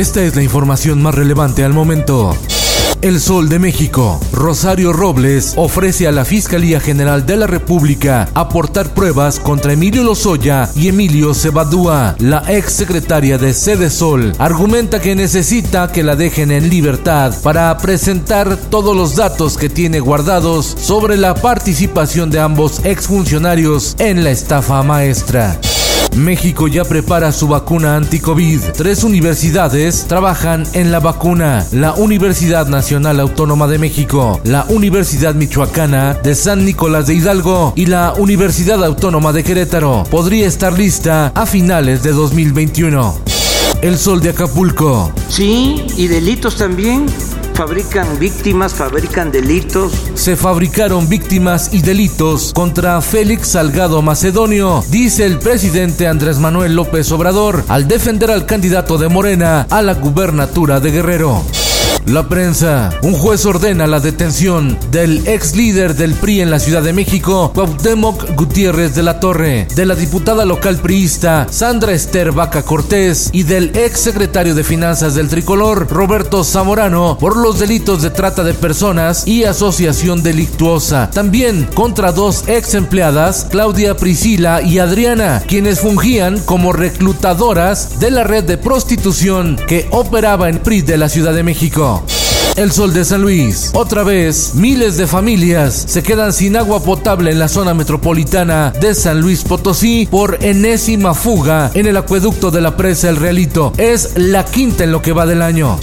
Esta es la información más relevante al momento. El Sol de México, Rosario Robles, ofrece a la Fiscalía General de la República aportar pruebas contra Emilio Lozoya y Emilio Cebadúa. La ex secretaria de Sede Sol argumenta que necesita que la dejen en libertad para presentar todos los datos que tiene guardados sobre la participación de ambos exfuncionarios en la estafa maestra. México ya prepara su vacuna anti-COVID. Tres universidades trabajan en la vacuna. La Universidad Nacional Autónoma de México, la Universidad Michoacana de San Nicolás de Hidalgo y la Universidad Autónoma de Querétaro. Podría estar lista a finales de 2021. El Sol de Acapulco. Sí, y delitos también. Fabrican víctimas, fabrican delitos. Se fabricaron víctimas y delitos contra Félix Salgado Macedonio, dice el presidente Andrés Manuel López Obrador al defender al candidato de Morena a la gubernatura de Guerrero. La prensa. Un juez ordena la detención del ex líder del PRI en la Ciudad de México, Cuauhtémoc Gutiérrez de la Torre, de la diputada local priista Sandra Esther Vaca Cortés y del ex secretario de Finanzas del Tricolor, Roberto Zamorano, por los delitos de trata de personas y asociación delictuosa. También contra dos ex empleadas, Claudia Priscila y Adriana, quienes fungían como reclutadoras de la red de prostitución que operaba en PRI de la Ciudad de México. El Sol de San Luis. Otra vez, miles de familias se quedan sin agua potable en la zona metropolitana de San Luis Potosí por enésima fuga en el acueducto de la presa El Realito. Es la quinta en lo que va del año.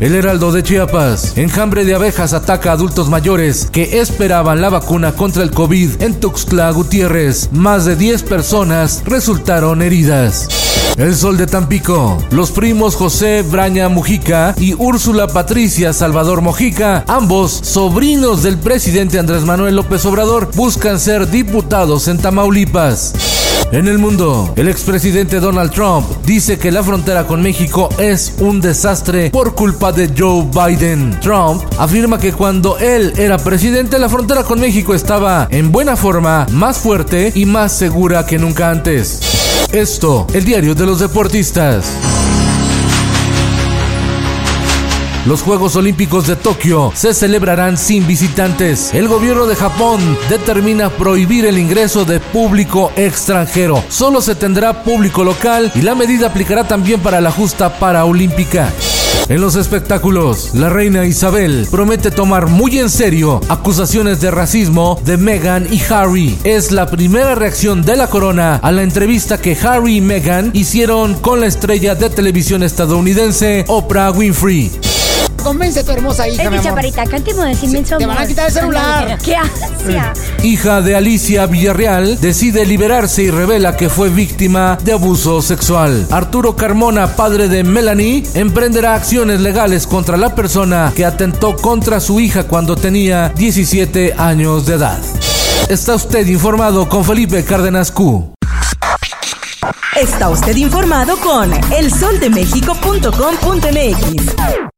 El Heraldo de Chiapas. Enjambre de abejas ataca a adultos mayores que esperaban la vacuna contra el COVID en Tuxtla Gutiérrez. Más de 10 personas resultaron heridas. El Sol de Tampico. Los primos José Braña Mujica y Úrsula Patricia Salvador Mojica, ambos sobrinos del presidente Andrés Manuel López Obrador, buscan ser diputados en Tamaulipas. En el mundo, el expresidente Donald Trump dice que la frontera con México es un desastre por culpa de Joe Biden. Trump afirma que cuando él era presidente la frontera con México estaba en buena forma, más fuerte y más segura que nunca antes. Esto, el diario de los deportistas. Los Juegos Olímpicos de Tokio se celebrarán sin visitantes. El gobierno de Japón determina prohibir el ingreso de público extranjero. Solo se tendrá público local y la medida aplicará también para la justa paraolímpica. En los espectáculos, la reina Isabel promete tomar muy en serio acusaciones de racismo de Meghan y Harry. Es la primera reacción de la corona a la entrevista que Harry y Meghan hicieron con la estrella de televisión estadounidense Oprah Winfrey. Convence a tu hermosa hija, Es mi mi amor. chaparita, cantemos de inmenso Te van a quitar el celular. ¡Qué ansia! Hija de Alicia Villarreal, decide liberarse y revela que fue víctima de abuso sexual. Arturo Carmona, padre de Melanie, emprenderá acciones legales contra la persona que atentó contra su hija cuando tenía 17 años de edad. Está usted informado con Felipe Cárdenas Q. Está usted informado con elsoldemexico.com.mx.